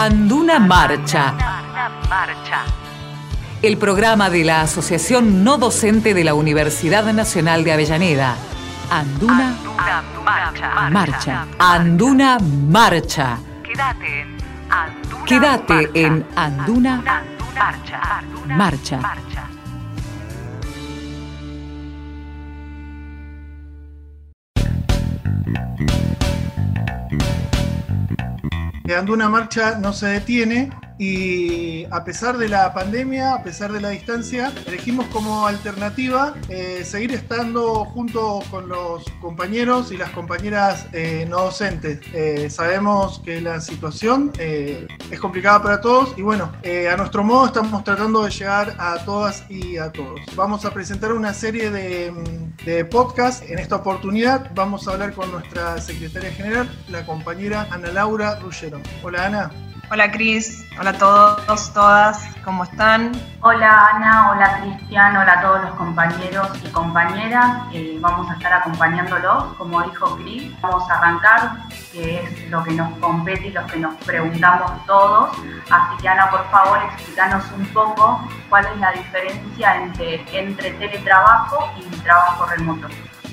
Anduna Marcha. El programa de la Asociación No Docente de la Universidad Nacional de Avellaneda. Anduna, Marcha. Marcha. Anduna Marcha. Quédate en Anduna, Quédate en Anduna, Marcha. Marcha. Anduna Marcha no se detiene y a pesar de la pandemia, a pesar de la distancia, elegimos como alternativa eh, seguir estando junto con los compañeros y las compañeras eh, no docentes. Eh, sabemos que la situación es complicada para todos y bueno, a nuestro modo estamos tratando de llegar a todas y a todos. Vamos a presentar una serie de, de podcasts. En esta oportunidad vamos a hablar con nuestra secretaria general, la compañera Ana Laura Ruggero. Hola Ana. Hola Cris, hola a todos, todas, ¿cómo están? Hola Ana, hola Cristian, hola a todos los compañeros y compañeras. Eh, vamos a estar acompañándolos, como dijo Cris. Vamos a arrancar, que es lo que nos compete y lo que nos preguntamos todos. Así que Ana, por favor, explícanos un poco cuál es la diferencia entre, entre teletrabajo y trabajo remoto.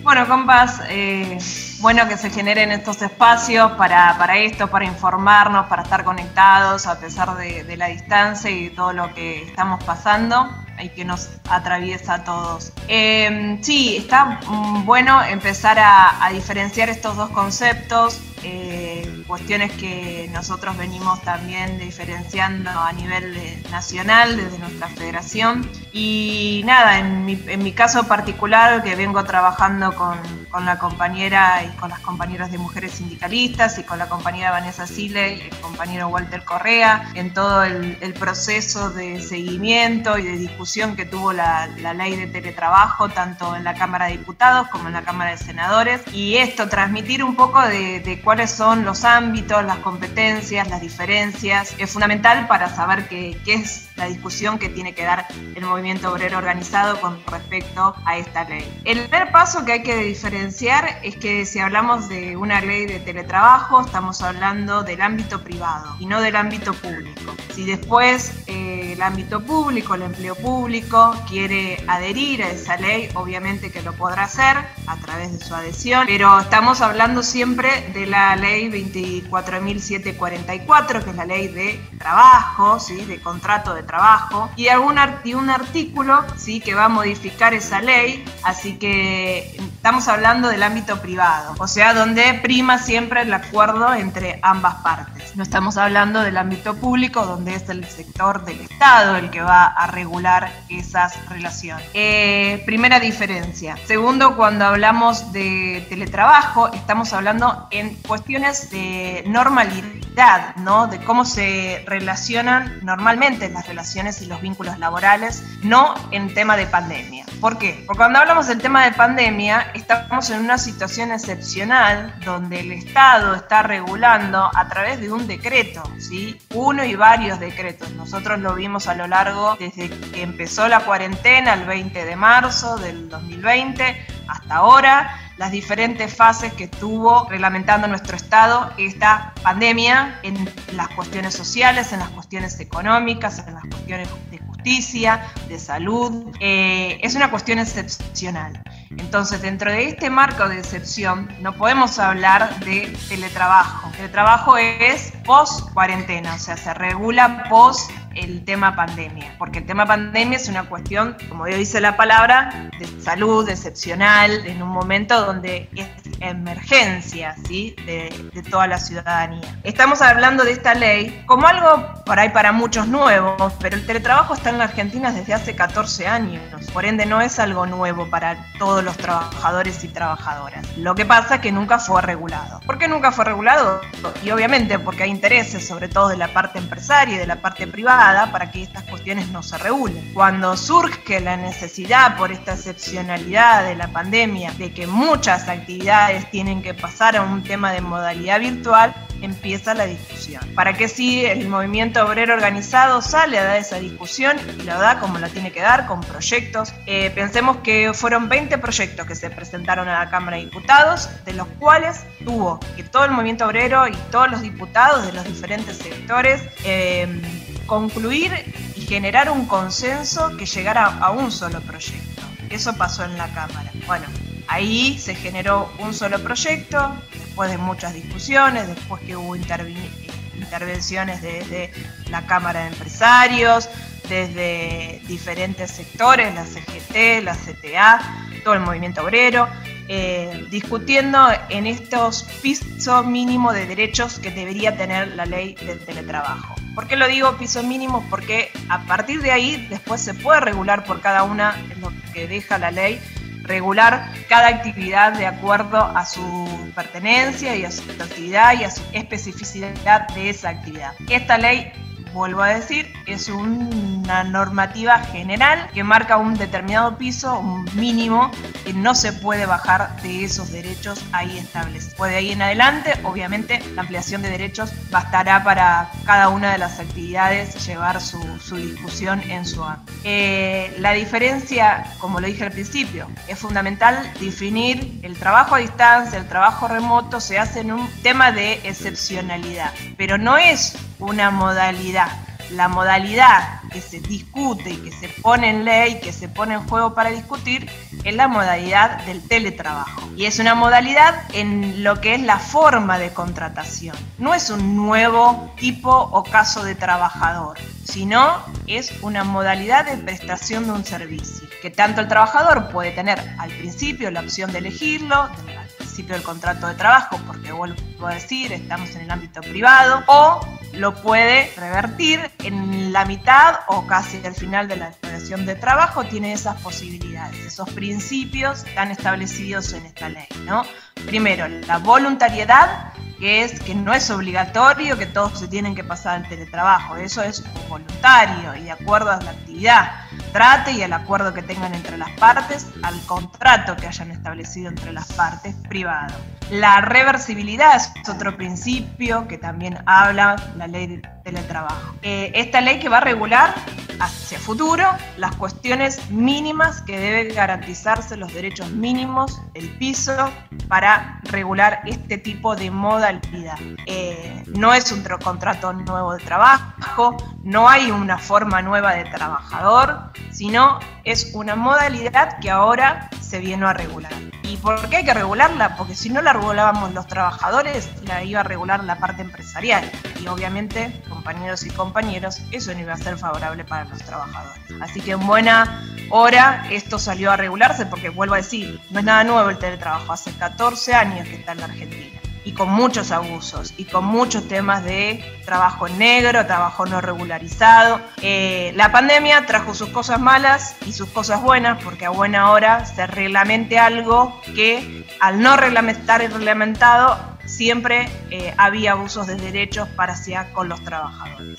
Bueno, compas, eh, bueno que se generen estos espacios para, esto, para informarnos, para estar conectados a pesar de, la distancia y todo lo que estamos pasando y que nos atraviesa a todos. Eh, sí, está mm, bueno empezar a, a diferenciar estos dos conceptos. Eh, cuestiones que nosotros venimos también diferenciando a nivel nacional desde nuestra federación. Y nada, en mi, en mi caso particular, que vengo trabajando con, con, la compañera y con las compañeras de mujeres sindicalistas y con la compañera Vanessa Sile y el compañero Walter Correa, en todo el, el proceso de seguimiento y de discusión que tuvo la, la ley de teletrabajo, tanto en la Cámara de Diputados como en la Cámara de Senadores. Y esto, transmitir un poco de, de son los ámbitos, las competencias, las diferencias. Es fundamental para saber qué, qué es la discusión que tiene que dar el movimiento obrero organizado con respecto a esta ley. El primer paso que hay que diferenciar es que si hablamos de una ley de teletrabajo, estamos hablando del ámbito privado y no del ámbito público. Si después eh, el ámbito público, el empleo público, quiere adherir a esa ley, obviamente que lo podrá hacer a través de su adhesión, pero estamos hablando siempre de la ley 24.744, que es la ley de trabajo, ¿sí? de contrato de trabajo, y, algún y un artículo ¿sí? que va a modificar esa ley, así que estamos hablando del ámbito privado, o sea, donde prima siempre el acuerdo entre ambas partes. No estamos hablando del ámbito público, donde es el sector del Estado el que va a regular esas relaciones. Eh, primera diferencia. Segundo, cuando hablamos de teletrabajo, estamos hablando en cuestiones de normalidad, ¿no? De cómo se relacionan normalmente las relaciones y los vínculos laborales, no en tema de pandemia. ¿Por qué? Porque cuando hablamos del tema de pandemia, estamos en una situación excepcional donde el Estado está regulando a través de un decreto, ¿sí? Uno y varios decretos. Nosotros lo vimos a lo largo desde que empezó la cuarentena el 20 de marzo del 2020 hasta ahora las diferentes fases que tuvo reglamentando nuestro Estado esta pandemia en las cuestiones sociales, en las cuestiones económicas, en las cuestiones de justicia, de salud. Eh, es una cuestión excepcional. Entonces, dentro de este marco de excepción, no podemos hablar de teletrabajo. El teletrabajo es post cuarentena, o sea, se regula post el tema pandemia, porque el tema pandemia es una cuestión, como dice la palabra, de salud excepcional, en un momento donde es emergencia ¿sí? de, de toda la ciudadanía. Estamos hablando de esta ley como algo por ahí para muchos nuevos, pero el teletrabajo está en la Argentina desde hace 14 años, por ende no es algo nuevo para todos los trabajadores y trabajadoras. Lo que pasa es que nunca fue regulado. ¿Por qué nunca fue regulado? Y obviamente porque hay intereses, sobre todo de la parte empresaria y de la parte privada, para que estas cuestiones no se regulen. Cuando surge la necesidad por esta excepcionalidad de la pandemia de que muchas actividades tienen que pasar a un tema de modalidad virtual, empieza la discusión. Para que si el movimiento obrero organizado sale a dar esa discusión y lo da como la tiene que dar, con proyectos. Eh, pensemos que fueron 20 proyectos que se presentaron a la Cámara de Diputados, de los cuales tuvo que todo el movimiento obrero y todos los diputados de los diferentes sectores eh, concluir y generar un consenso que llegara a un solo proyecto. Eso pasó en la Cámara. Bueno, ahí se generó un solo proyecto, después de muchas discusiones, después que hubo intervenciones desde la Cámara de Empresarios, desde diferentes sectores, la CGT, la CTA, todo el movimiento obrero, eh, discutiendo en estos pisos mínimos de derechos que debería tener la ley del teletrabajo. ¿Por qué lo digo piso mínimo? Porque a partir de ahí después se puede regular por cada una, lo que deja la ley, regular cada actividad de acuerdo a su pertenencia y a su actividad y a su especificidad de esa actividad. Esta ley vuelvo a decir, es una normativa general que marca un determinado piso, un mínimo, que no se puede bajar de esos derechos ahí establecidos. Puede ahí en adelante, obviamente, la ampliación de derechos bastará para cada una de las actividades llevar su, discusión en su ámbito. Eh, la diferencia, como lo dije al principio, es fundamental definir el trabajo a distancia, el trabajo remoto, se hace en un tema de excepcionalidad, pero no es una modalidad. La modalidad que se discute y que se pone en ley, que se pone en juego para discutir, es la modalidad del teletrabajo. Y es una modalidad en lo que es la forma de contratación. No es un nuevo tipo o caso de trabajador, sino es una modalidad de prestación de un servicio, que tanto el trabajador puede tener al principio la opción de elegirlo, del contrato de trabajo, porque vuelvo a decir, estamos en el ámbito privado, o lo puede revertir en la mitad o casi al final de la relación de trabajo, tiene esas posibilidades, esos principios están establecidos en esta ley, ¿no? Primero, la voluntariedad, que es que no es obligatorio que todos se tienen que pasar al teletrabajo, eso es voluntario y de acuerdo a la actividad trate y al acuerdo que tengan entre las partes, al contrato que hayan establecido entre las partes privado. La reversibilidad es otro principio que también habla la ley de teletrabajo. Eh, esta ley que va a regular hacia futuro las cuestiones mínimas que deben garantizarse los derechos mínimos del piso para regular este tipo de modalidad. Eh, no es un contrato nuevo de trabajo, no hay una forma nueva de trabajador, sino es una modalidad que ahora se vino a regular. ¿Y por qué hay que regularla? Porque si no la regulábamos los trabajadores, la iba a regular la parte empresarial. Y obviamente, compañeros y compañeros, eso no iba a ser favorable para los trabajadores. Así que en buena hora esto salió a regularse porque, vuelvo a decir, no es nada nuevo el teletrabajo. Hace 14 años que está en la Argentina y con muchos abusos y con muchos temas de trabajo negro, trabajo no regularizado. Eh, la pandemia trajo sus cosas malas y sus cosas buenas, porque a buena hora se reglamente algo que al no reglamentar y reglamentado siempre eh, había abusos de derechos para hacia con los trabajadores.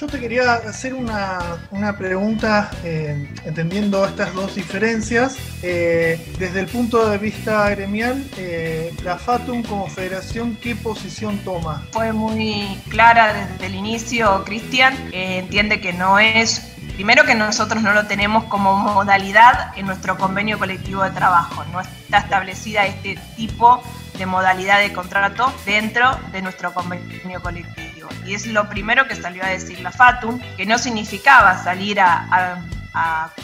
Yo te quería hacer una, pregunta eh, entendiendo estas dos diferencias. Eh, desde el punto de vista gremial, eh, la FATUM como federación, ¿qué posición toma? Fue muy clara desde el inicio, Cristian. entiende que no es Primero que nosotros no lo tenemos como modalidad en nuestro convenio colectivo de trabajo, no está establecida este tipo de modalidad de contrato dentro de nuestro convenio colectivo. Y es lo primero que salió a decir la FATUM, que no significaba salir a,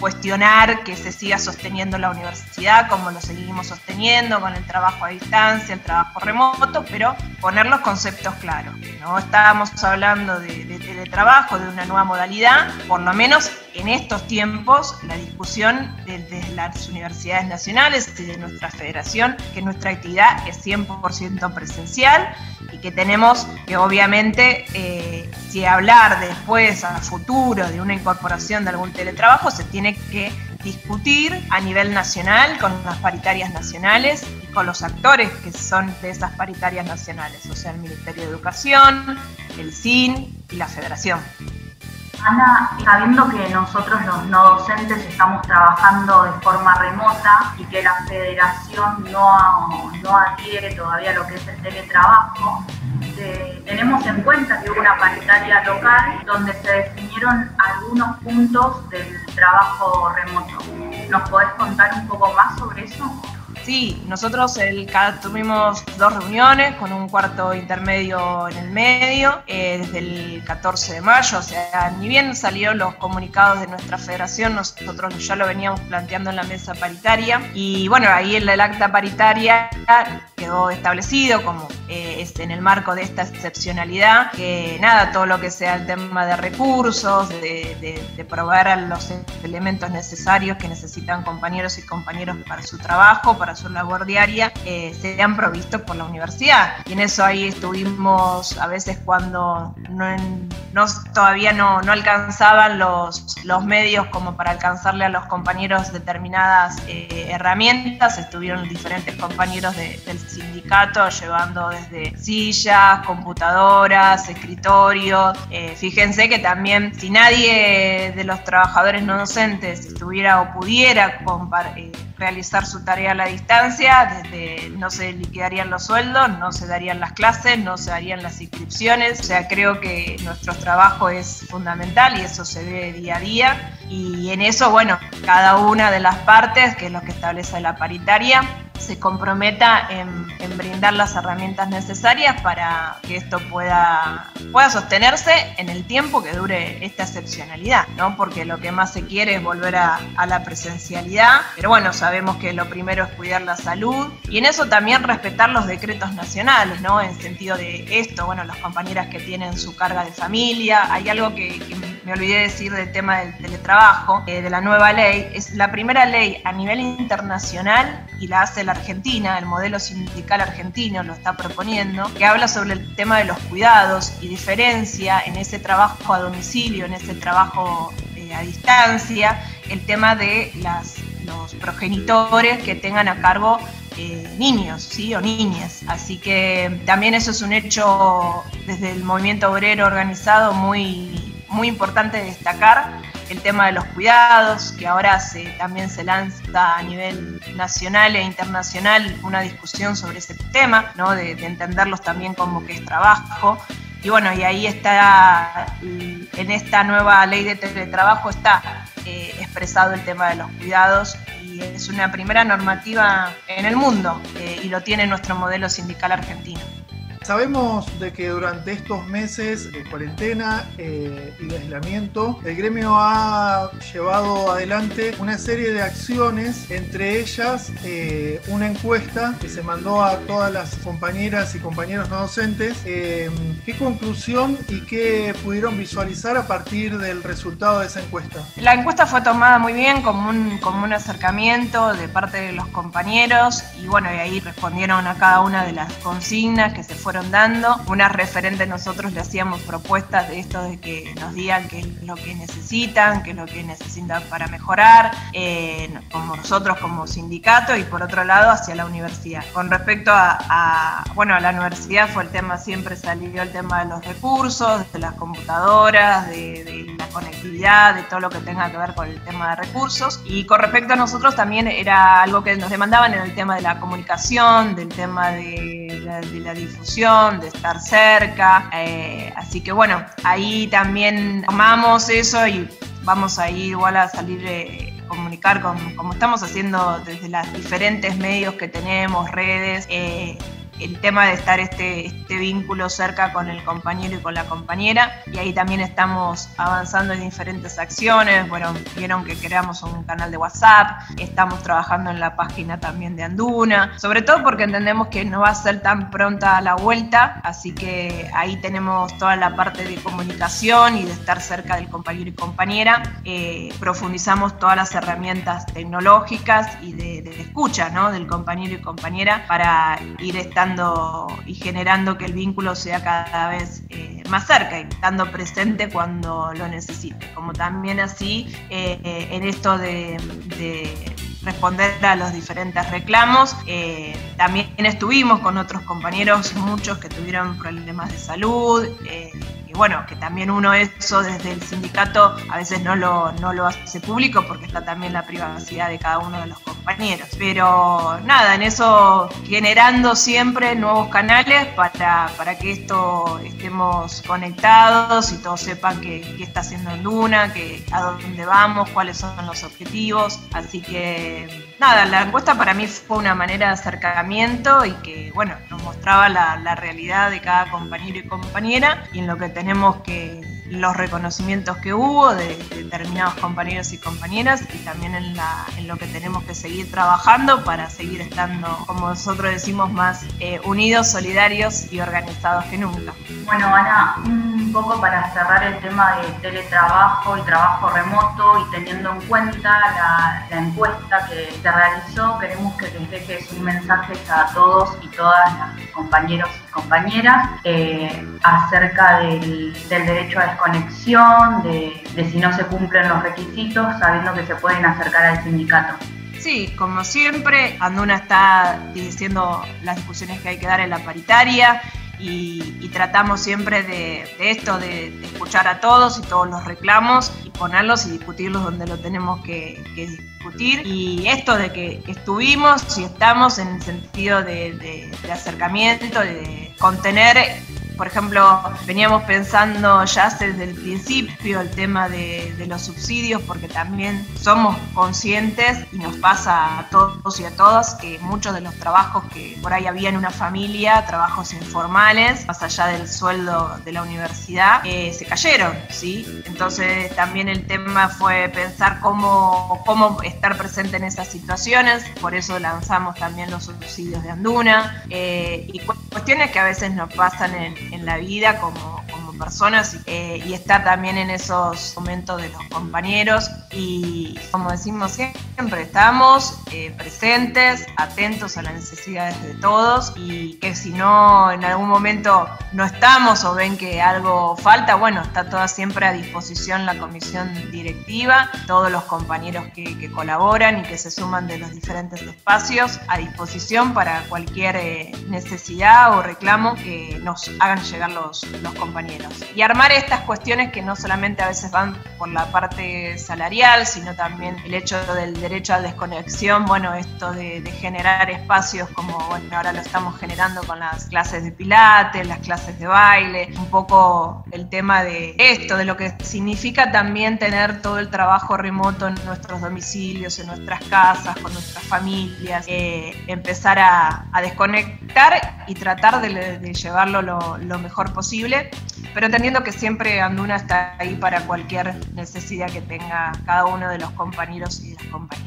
cuestionar que se siga sosteniendo la universidad como lo seguimos sosteniendo con el trabajo a distancia, el trabajo remoto, pero poner los conceptos claros. No estábamos hablando de, de, trabajo, de una nueva modalidad, por lo menos en estos tiempos la discusión desde las universidades nacionales y de nuestra federación, que nuestra actividad es 100% presencial y que tenemos que obviamente eh, si hablar después a futuro de una incorporación de algún teletrabajo se tiene que discutir a nivel nacional con las paritarias nacionales y con los actores que son de esas paritarias nacionales, o sea, el Ministerio de Educación, el CIN y la Federación. Ana, sabiendo que nosotros los no docentes estamos trabajando de forma remota y que la federación no, no adquiere todavía lo que es el teletrabajo, eh, tenemos en cuenta que hubo una paritaria local donde se definieron algunos puntos del trabajo remoto. ¿Nos podés contar un poco más sobre eso? Sí, nosotros el, tuvimos dos reuniones con un cuarto intermedio en el medio eh, desde el 14 de mayo, o sea, ni bien salieron los comunicados de nuestra federación, nosotros ya lo veníamos planteando en la mesa paritaria y bueno, ahí en el acta paritaria quedó establecido como eh, es en el marco de esta excepcionalidad que nada, todo lo que sea el tema de recursos, de, de proveer los elementos necesarios que necesitan compañeros y compañeros para su trabajo, para su labor diaria eh, sean provistos por la universidad. Y en eso ahí estuvimos a veces cuando no, todavía no, no, alcanzaban los, los medios como para alcanzarle a los compañeros determinadas eh, herramientas. Estuvieron diferentes compañeros del sindicato llevando desde sillas, computadoras, escritorios. Eh, fíjense que también si nadie de los trabajadores no docentes estuviera o pudiera compartir realizar su tarea a la distancia, desde no se liquidarían los sueldos, no se darían las clases, no se darían las inscripciones, o sea, creo que nuestro trabajo es fundamental y eso se ve día a día. Y en eso, bueno, cada una de las partes, que es lo que establece la paritaria, se comprometa en, brindar las herramientas necesarias para que esto pueda, pueda sostenerse en el tiempo que dure esta excepcionalidad, ¿no? Porque lo que más se quiere es volver a, la presencialidad, pero bueno, sabemos que lo primero es cuidar la salud y en eso también respetar los decretos nacionales, ¿no? En sentido de esto, bueno, las compañeras que tienen su carga de familia, hay algo que, me olvidé decir del tema del teletrabajo, eh, de la nueva ley, es la primera ley a nivel internacional y la hace la Argentina, el modelo sindical argentino lo está proponiendo, que habla sobre el tema de los cuidados y diferencia en ese trabajo a domicilio, en ese trabajo eh, a distancia, el tema de los progenitores que tengan a cargo eh, niños ¿sí? o niñas. Así que también eso es un hecho desde el movimiento obrero organizado muy, muy importante destacar el tema de los cuidados, que ahora se, también se lanza a nivel nacional e internacional una discusión sobre ese tema, ¿no? de, entenderlos también como que es trabajo. Y bueno, y ahí está, en esta nueva ley de teletrabajo está eh, expresado el tema de los cuidados y es una primera normativa en el mundo eh, y lo tiene nuestro modelo sindical argentino. Sabemos de que durante estos meses de cuarentena eh, y de aislamiento, el gremio ha llevado adelante una serie de acciones, entre ellas eh, una encuesta que se mandó a todas las compañeras y compañeros no docentes. Eh, ¿Qué conclusión y qué pudieron visualizar a partir del resultado de esa encuesta? La encuesta fue tomada muy bien como un, como un acercamiento de parte de los compañeros y bueno, y ahí respondieron a cada una de las consignas que se fueron dando. Unas referentes nosotros le hacíamos propuestas de esto de que nos digan qué es lo que necesitan, qué es lo que necesitan para mejorar, eh, como nosotros como sindicato y por otro lado hacia la universidad. Con respecto a, bueno, a la universidad fue el tema, siempre salió el tema de los recursos, de las computadoras, de, de la conectividad, de todo lo que tenga que ver con el tema de recursos. Y con respecto a nosotros también era algo que nos demandaban en el tema de la comunicación, del tema de de la difusión de estar cerca. Eh, así que bueno, ahí también tomamos eso y vamos a ir igual a salir eh, comunicar con, como estamos haciendo desde los diferentes medios que tenemos, redes. Eh, el tema de estar este, este vínculo cerca con el compañero y con la compañera. Y ahí también estamos avanzando en diferentes acciones. Bueno, vieron que creamos un canal de WhatsApp, estamos trabajando en la página también de Anduna, sobre todo porque entendemos que no va a ser tan pronta la vuelta, así que ahí tenemos toda la parte de comunicación y de estar cerca del compañero y compañera. Eh, profundizamos todas las herramientas tecnológicas y de, de escucha ¿no? del compañero y compañera para ir estando y generando que el vínculo sea cada vez eh, más cerca y estando presente cuando lo necesite. Como también así eh, en esto de, responder a los diferentes reclamos, eh, también estuvimos con otros compañeros, muchos que tuvieron problemas de salud bueno, que también uno eso desde el sindicato a veces no lo, no lo hace público porque está también la privacidad de cada uno de los compañeros. Pero nada, en eso generando siempre nuevos canales para, para que esto estemos conectados y todos sepan qué, está haciendo Luna, que, a dónde vamos, cuáles son los objetivos. Así que nada, la encuesta para mí fue una manera de acercamiento y que, bueno, nos mostraba la realidad de cada compañero y compañera y en lo que tenemos que los reconocimientos que hubo de, determinados compañeros y compañeras y también en, la, en, lo que tenemos que seguir trabajando para seguir estando, como nosotros decimos, más eh, unidos, solidarios y organizados que nunca. Bueno, Ana, poco para cerrar el tema de teletrabajo y trabajo remoto y teniendo en cuenta la, encuesta que se realizó, queremos que les dejes un mensaje a todos y todas las compañeros y compañeras eh, acerca del, derecho a conexión, de, de si no se cumplen los requisitos, sabiendo que se pueden acercar al sindicato. Sí, como siempre, Anduna está diciendo las discusiones que hay que dar en la paritaria y, tratamos siempre de, esto, de, escuchar a todos y todos los reclamos y ponerlos y discutirlos donde lo tenemos que, discutir. Y esto de que estuvimos y estamos en el sentido de, de acercamiento, de contener por ejemplo, veníamos pensando ya desde el principio el tema de, los subsidios, porque también somos conscientes y nos pasa a todos y a todas que muchos de los trabajos que por ahí había en una familia, trabajos informales, más allá del sueldo de la universidad, eh, se cayeron, ¿sí? Entonces también el tema fue pensar cómo, cómo estar presente en esas situaciones, por eso lanzamos también los subsidios de Anduna eh, y cuestiones que a veces nos pasan en, en la vida como, personas eh, y estar también en esos momentos de los compañeros y como decimos siempre, estamos eh, presentes, atentos a las necesidades de todos y que si no en algún momento no estamos o ven que algo falta, bueno, está toda siempre a disposición la comisión directiva, todos los compañeros que, colaboran y que se suman de los diferentes espacios a disposición para cualquier eh, necesidad o reclamo que nos hagan llegar los compañeros. Y armar estas cuestiones que no solamente a veces van por la parte salarial, sino también el hecho del derecho a desconexión, bueno, esto de, generar espacios como, bueno, ahora lo estamos generando con las clases de pilates, las clases de baile, un poco el tema de esto, de lo que significa también tener todo el trabajo remoto en nuestros domicilios, en nuestras casas, con nuestras familias, eh, empezar a, desconectar y tratar de, llevarlo lo, lo mejor posible pero entendiendo que siempre Anduna está ahí para cualquier necesidad que tenga cada uno de los compañeros y las compañeras.